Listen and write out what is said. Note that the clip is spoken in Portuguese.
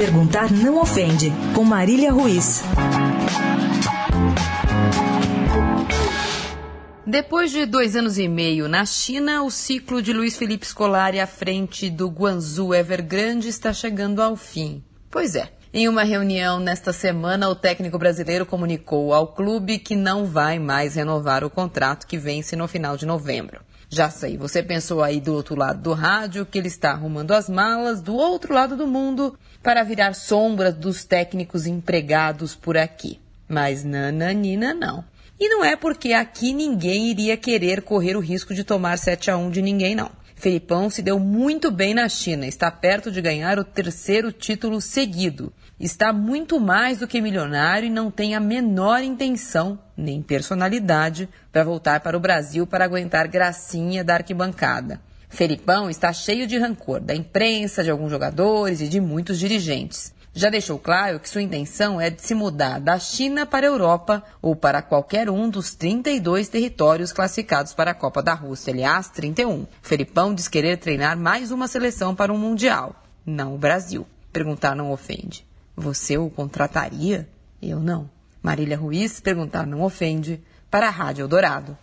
Perguntar não ofende, com Marília Ruiz. Depois de dois anos e meio na China, o ciclo de Luiz Felipe Scolari à frente do Guangzhou Evergrande está chegando ao fim. Pois é. Em uma reunião nesta semana, o técnico brasileiro comunicou ao clube que não vai mais renovar o contrato que vence no final de novembro. Já sei, você pensou aí do outro lado do rádio que ele está arrumando as malas do outro lado do mundo para virar sombra dos técnicos empregados por aqui. Mas nananina não. E não é porque aqui ninguém iria querer correr o risco de tomar 7 a 1 de ninguém, não. Felipão se deu muito bem na China, está perto de ganhar o terceiro título seguido. Está muito mais do que milionário e não tem a menor intenção, nem personalidade, para voltar para o Brasil para aguentar gracinha da arquibancada. Felipão está cheio de rancor da imprensa, de alguns jogadores e de muitos dirigentes já deixou claro que sua intenção é de se mudar da China para a Europa ou para qualquer um dos 32 territórios classificados para a Copa da Rússia, aliás, 31. Felipão diz querer treinar mais uma seleção para um Mundial, não o Brasil. Perguntar não ofende. Você o contrataria? Eu não. Marília Ruiz, perguntar não ofende, para a Rádio Eldorado.